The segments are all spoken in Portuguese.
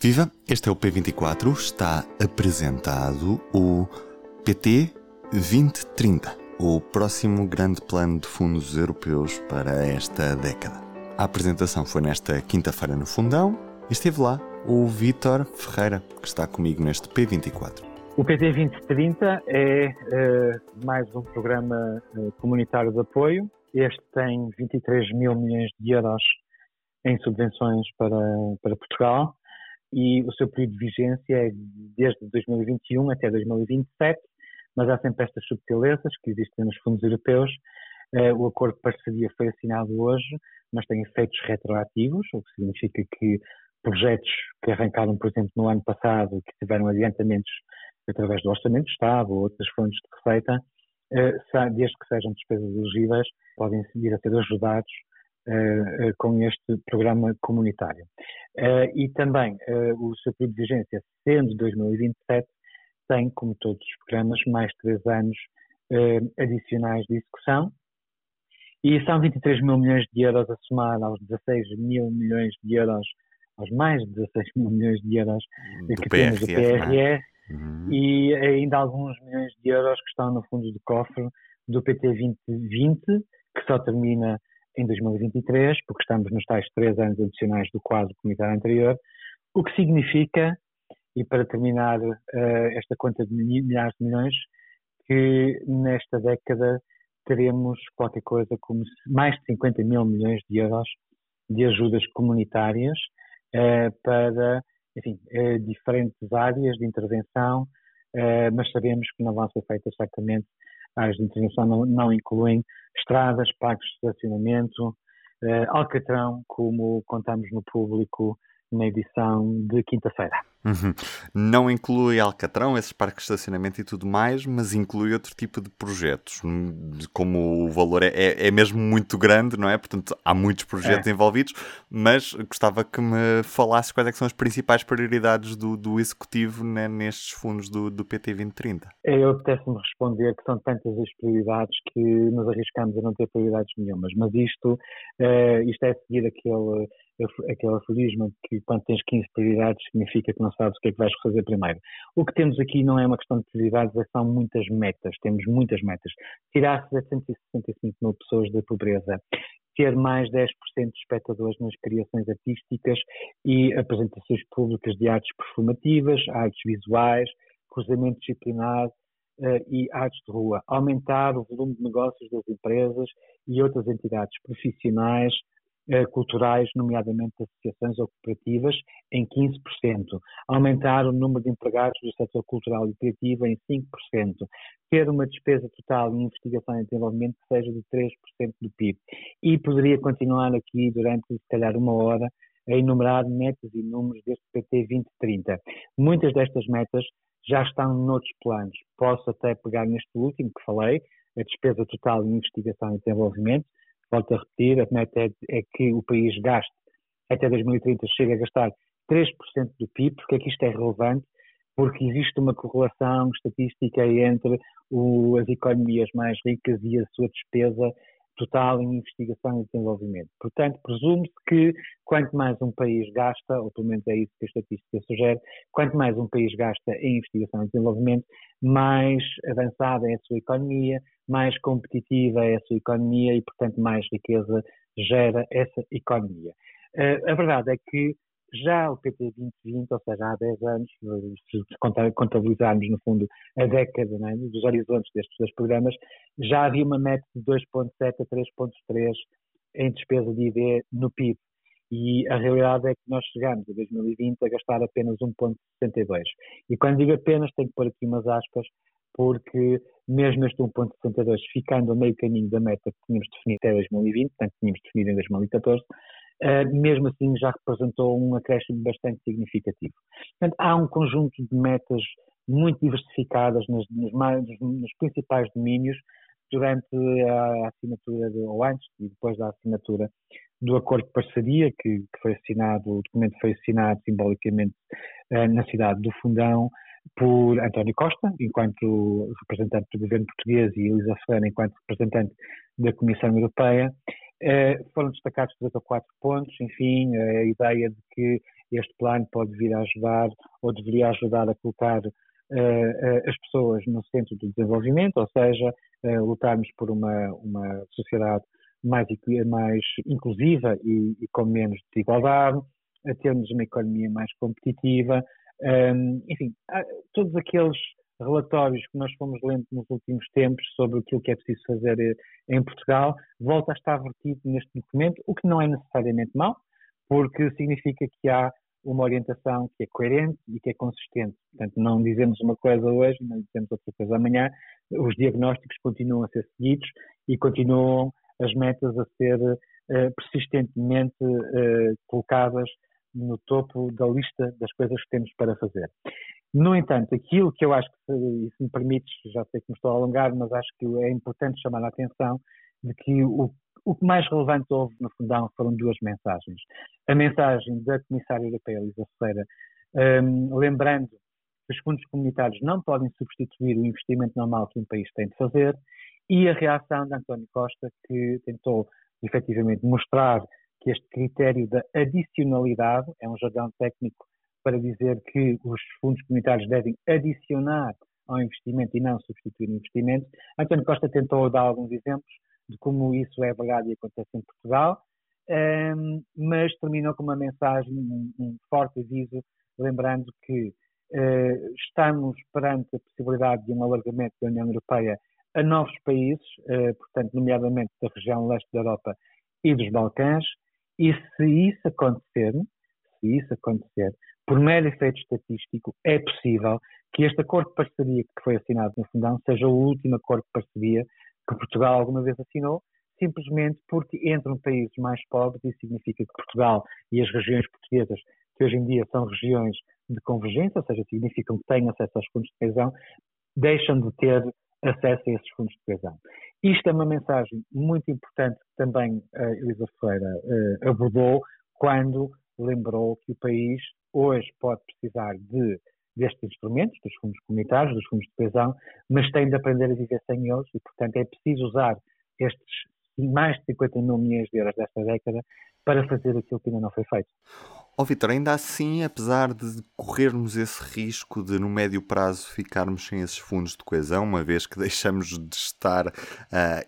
Viva, este é o P24, está apresentado o PT 2030, o próximo grande plano de fundos europeus para esta década. A apresentação foi nesta quinta-feira no Fundão e esteve lá o Vítor Ferreira, que está comigo neste P24. O PT 2030 é uh, mais um programa uh, comunitário de apoio. Este tem 23 mil milhões de euros em subvenções para, para Portugal e o seu período de vigência é desde 2021 até 2027, mas há sempre estas subtilezas que existem nos fundos europeus. Uh, o acordo de parceria foi assinado hoje, mas tem efeitos retroativos, o que significa que projetos que arrancaram, por exemplo, no ano passado, que tiveram adiantamentos através do Orçamento de Estado ou outras fontes de receita, uh, desde que sejam despesas elegíveis, podem vir a ser ajudados uh, com este programa comunitário. e também o seu período de vigência, sendo 2027, tem, como todos os programas, mais três anos adicionais de execução, e são 23 mil milhões de euros a somar aos 16 mil milhões de euros, aos mais de 16 mil milhões de euros do que PRR, temos do PRR, é? uhum. e ainda alguns milhões de euros que estão no fundo do cofre do PT 2020, que só termina em 2023, porque estamos nos tais três anos adicionais do quadro comunitário anterior, o que significa, e para terminar uh, esta conta de milhares de milhões, que nesta década teremos qualquer coisa como mais de 50 mil milhões de euros de ajudas comunitárias uh, para enfim, uh, diferentes áreas de intervenção, mas sabemos que não vão ser feitas certamente áreas de intervenção não, não incluem estradas, parques de estacionamento, uh, Alcatrão, como contamos no público na edição de quinta-feira. Uhum. Não inclui Alcatrão, esses parques de estacionamento e tudo mais, mas inclui outro tipo de projetos. Como o valor é, é, é mesmo muito grande, não é? Portanto, há muitos projetos é. envolvidos, mas gostava que me falasse quais é são as principais prioridades do, do Executivo né, nestes fundos do, do PT 2030. É, eu apetece-me responder que são tantas as prioridades que nos arriscamos a não ter prioridades nenhumas, mas isto, uh, isto é seguir aquele aquele aforismo que quando tens 15 prioridades significa que não sabes o que é que vais fazer primeiro. O que temos aqui não é uma questão de prioridades, é são muitas metas, temos muitas metas. Tirar 765 mil pessoas da pobreza, ter mais 10% de espectadores nas criações artísticas e apresentações públicas de artes performativas, artes visuais, cruzamento disciplinar, Uh, e artes de rua, aumentar o volume de negócios das empresas e outras entidades profissionais eh, culturais, nomeadamente associações ou cooperativas, em 15%, aumentar o número de empregados do setor cultural e criativo em 5%, ter uma despesa total em investigação e desenvolvimento que seja de 3% do PIB. E poderia continuar aqui durante, se calhar, uma hora a enumerar metas e números deste PT 2030. Muitas destas metas já estão noutros planos. Posso até pegar neste último que falei, a despesa total em investigação e desenvolvimento, volto a repetir, a meta é, é que o país gaste até 2030, chegue a gastar 3% do PIB, porque é que isto é relevante? Porque existe uma correlação estatística entre o, as economias mais ricas e a sua despesa total em investigação e desenvolvimento. Portanto, presume-se que quanto mais um país gasta, ou pelo menos é isso que a estatística sugere, quanto mais um país gasta em investigação e desenvolvimento, mais avançada é a sua economia, mais competitiva é a sua economia e, portanto, mais riqueza gera essa economia. Uh, a verdade é que já o PT 2020, ou seja, há 10 anos, se contabilizarmos no fundo a década é, dos horizontes destes dois programas, já havia uma meta de 2,7 a 3,3 em despesa de ID no PIB. E a realidade é que nós chegamos a 2020 a gastar apenas 1,62. E quando digo apenas, tenho que pôr aqui umas aspas, porque mesmo este 1,62 ficando a meio caminho da meta que tínhamos definido até 2020, portanto tínhamos definido em 2014, uh, mesmo assim já representou um acréscimo bastante significativo. Portanto, há um conjunto de metas muito diversificadas nos, nos, principais domínios durante a assinatura, de, ou antes e depois da assinatura do acordo de parceria que, que foi assinado, o documento foi assinado simbolicamente uh, na cidade do Fundão por António Costa, enquanto representante do governo português, e Elisa Ferreira, enquanto representante da Comissão Europeia, foram destacados três ou quatro pontos, enfim, a ideia de que este plano pode vir a ajudar ou deveria ajudar a colocar uh, as pessoas no centro do desenvolvimento, ou seja, uh, lutarmos por uma, uma sociedade mais, mais inclusiva e, e com menos desigualdade, a termos uma economia mais competitiva, enfim, todos aqueles relatórios que nós fomos lendo nos últimos tempos sobre aquilo que é preciso fazer eh, em Portugal, volta a estar vertido neste documento, o que não é necessariamente mau, porque significa que há uma orientação que é coerente e que é consistente. Portanto, não dizemos uma coisa hoje, não dizemos outra coisa amanhã, os diagnósticos continuam a ser seguidos e continuam as metas a ser uh, persistentemente uh, colocadas no topo da lista das coisas que temos para fazer. No entanto, aquilo que eu acho que, e se me permites, já sei que me estou a alongar, mas acho que é importante chamar a atenção de que o, o mais relevante houve no fundão foram duas mensagens. A mensagem da Comissária Europeia, Elisa Ferreira, um, lembrando que os fundos comunitários não podem substituir o investimento normal que um país tem de fazer, e a reação de António Costa, que tentou efetivamente mostrar que este critério da adicionalidade é um jargão técnico para dizer que os fundos comunitários devem adicionar ao investimento e não substituir investimento. António Costa tentou dar alguns exemplos de como isso é verdade e acontece em Portugal, um, mas terminou com uma mensagem, um, um forte aviso, lembrando que uh, estamos perante a possibilidade de um alargamento da União Europeia a novos países, uh, portanto, nomeadamente da região leste da Europa e dos Balcãs, e se isso acontecer, se isso acontecer, por mero efeito estatístico, é possível que este acordo de parceria que foi assinado no Fundão seja o último acordo de parceria que Portugal alguma vez assinou, simplesmente porque entram países mais pobres e significa que Portugal e as regiões portuguesas, que hoje em dia são regiões de convergência, ou seja, significam que têm acesso aos fundos de coesão, deixam de ter acesso a esses fundos de coesão. Isto é uma mensagem muito importante que também a Elisa Ferreira uh, abordou quando lembrou que o país hoje pode precisar de destes instrumentos, dos fundos comunitários, dos fundos de coesão, mas tem de aprender a viver sem eles e, portanto, é preciso usar estes mais de 50 mil milhões de euros desta década para fazer aquilo que ainda não foi feito. Ó oh, Vitor, ainda assim, apesar de corrermos esse risco de no médio prazo ficarmos sem esses fundos de coesão, uma vez que deixamos de estar uh,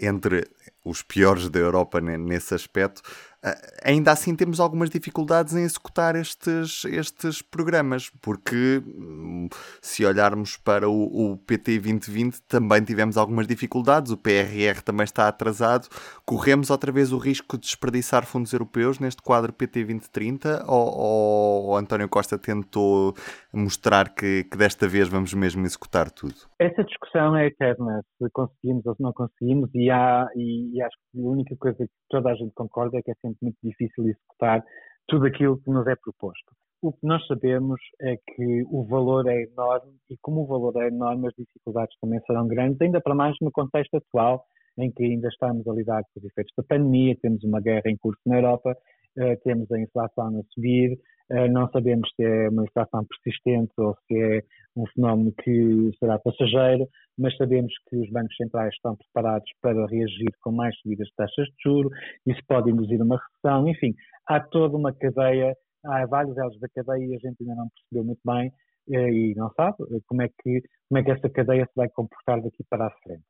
entre os piores da Europa nesse aspecto, ah, ainda assim temos algumas dificuldades em executar estes, estes programas, porque hum, se olharmos para o, o, PT 2020 também tivemos algumas dificuldades, o PRR também está atrasado, corremos outra vez o risco de desperdiçar fundos europeus neste quadro PT 2030 ou, ou António Costa tentou mostrar que, que desta vez vamos mesmo executar tudo? Essa discussão é eterna, se conseguimos ou se não conseguimos, e, há, e, e acho que a única coisa que toda a gente concorda é que é sempre muito difícil executar tudo aquilo que nos é proposto. O que nós sabemos é que o valor é enorme e, como o valor é enorme, as dificuldades também serão grandes, ainda para mais no contexto atual, em que ainda estamos a lidar com os efeitos da pandemia, temos uma guerra em curso na Europa, eh, temos a inflação a subir, não sabemos se é uma inflação persistente ou se é um fenómeno que será passageiro, mas sabemos que os bancos centrais estão preparados para reagir com mais subidas de taxas de juros, isso pode induzir uma recessão, enfim, há toda uma cadeia, há vários elos da cadeia e a gente ainda não percebeu muito bem eh, e não sabe como é que, como é que essa cadeia se vai comportar daqui para a frente.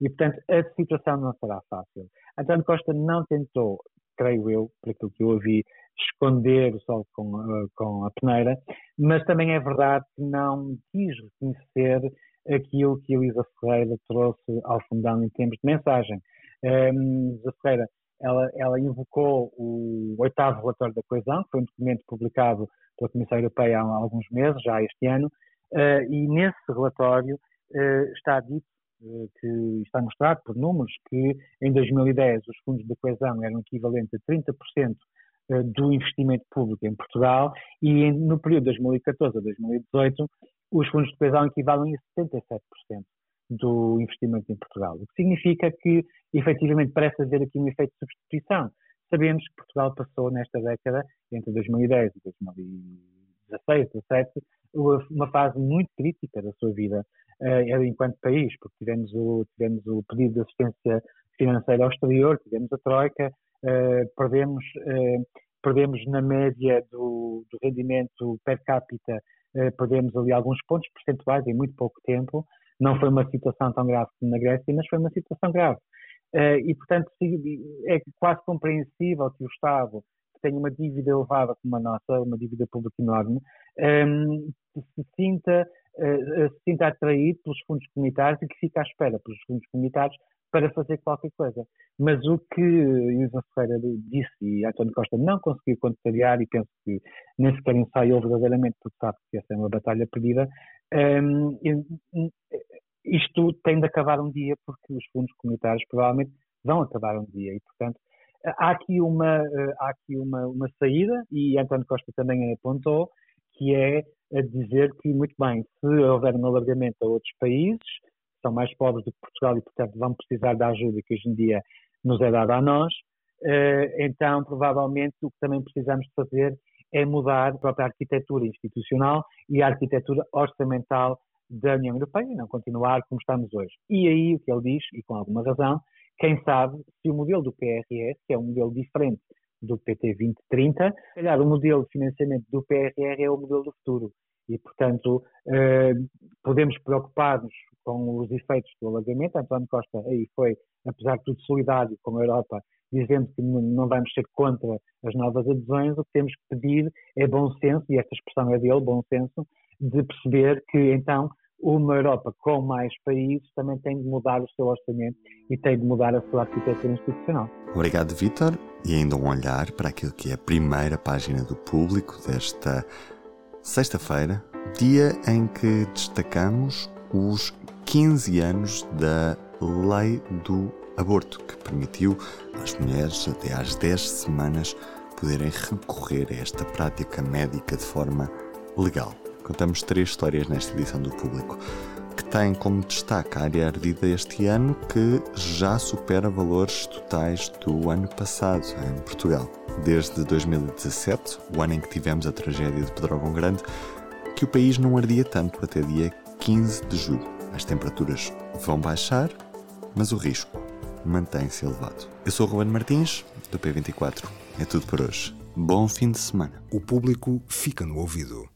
E, portanto, a situação não será fácil. António Costa não tentou, creio eu, por aquilo que eu ouvi, esconder o sol com, com a peneira, mas também é verdade que não quis reconhecer aquilo que Elisa Ferreira trouxe ao fundão em termos de mensagem. Elisa Ferreira, ela, ela, invocou o oitavo relatório da coesão, que foi um documento publicado pela Comissão Europeia há alguns meses, já este ano, uh, e nesse relatório uh, está dito uh, que está mostrado por números que em 2010 os fundos de coesão eram equivalentes a 30% eh, do investimento público em Portugal e no período de 2014 a 2018 os fundos de coesão equivalem a 77% do investimento em Portugal, o que significa que efetivamente parece haver aqui um efeito de substituição. Sabemos que Portugal passou nesta década, entre 2010 e 2016, 2017, uma fase muito crítica da sua vida uh, enquanto país, porque tivemos o, tivemos o pedido de assistência financeira ao exterior, tivemos a Troika, perdemos, uh, perdemos na média do, do rendimento per capita, uh, perdemos ali alguns pontos percentuais em muito pouco tempo. Não foi uma situação tão grave como na Grécia, mas foi uma situação grave. E, portanto, é quase compreensível que o Estado, que tem uma dívida elevada como a nossa, uma dívida pública enorme, um, se sinta, uh, se sinta atraído pelos fundos comunitários e que fica à espera pelos fundos comunitários para fazer qualquer coisa. Mas o que Isa Ferreira disse e António Costa não conseguiu contrariar, e penso que nem sequer ensaiou verdadeiramente, porque sabe que essa é uma batalha perdida, um, isto tem de acabar um dia, porque os fundos comunitários provavelmente vão acabar um dia, e portanto há aqui uma, há aqui uma, uma saída, e António Costa também apontou, que é a dizer que, muito bem, se houver um alargamento a outros países, são mais pobres do que Portugal e, portanto, vão precisar da ajuda que hoje em dia nos é dada a nós, eh, então, provavelmente, o que também precisamos de fazer é mudar a própria arquitetura institucional e a arquitetura orçamental da União Europeia e não continuar como estamos hoje. E aí o que ele diz, e com alguma razão, quem sabe se o modelo do PRR, que é um modelo diferente do PT 2030, se calhar o modelo de financiamento do PRR é o modelo do futuro. E, portanto, eh, podemos preocupar-nos com os efeitos do alagamento. António Costa aí foi, apesar de tudo, solidário com a Europa, dizendo que não vamos ser contra as novas adesões. O que temos que pedir é bom senso, e esta expressão é dele, bom senso, de perceber que, então, uma Europa com mais países também tem de mudar o seu orçamento e tem de mudar a sua arquitetura institucional. Obrigado, Vítor. E ainda um olhar para aquilo que é a primeira página do público desta sexta-feira, dia em que destacamos os 15 anos da Lei do Aborto, que permitiu às mulheres até às 10 semanas poderem recorrer a esta prática médica de forma legal. Contamos três histórias nesta edição do Público, que tem como destaque a área ardida este ano, que já supera valores totais do ano passado em Portugal. Desde 2017, o ano em que tivemos a tragédia de Pedrógão Grande, que o país não ardia tanto até dia 15 de julho. As temperaturas vão baixar, mas o risco mantém-se elevado. Eu sou o Ruben Martins, do P24. É tudo por hoje. Bom fim de semana. O público fica no ouvido.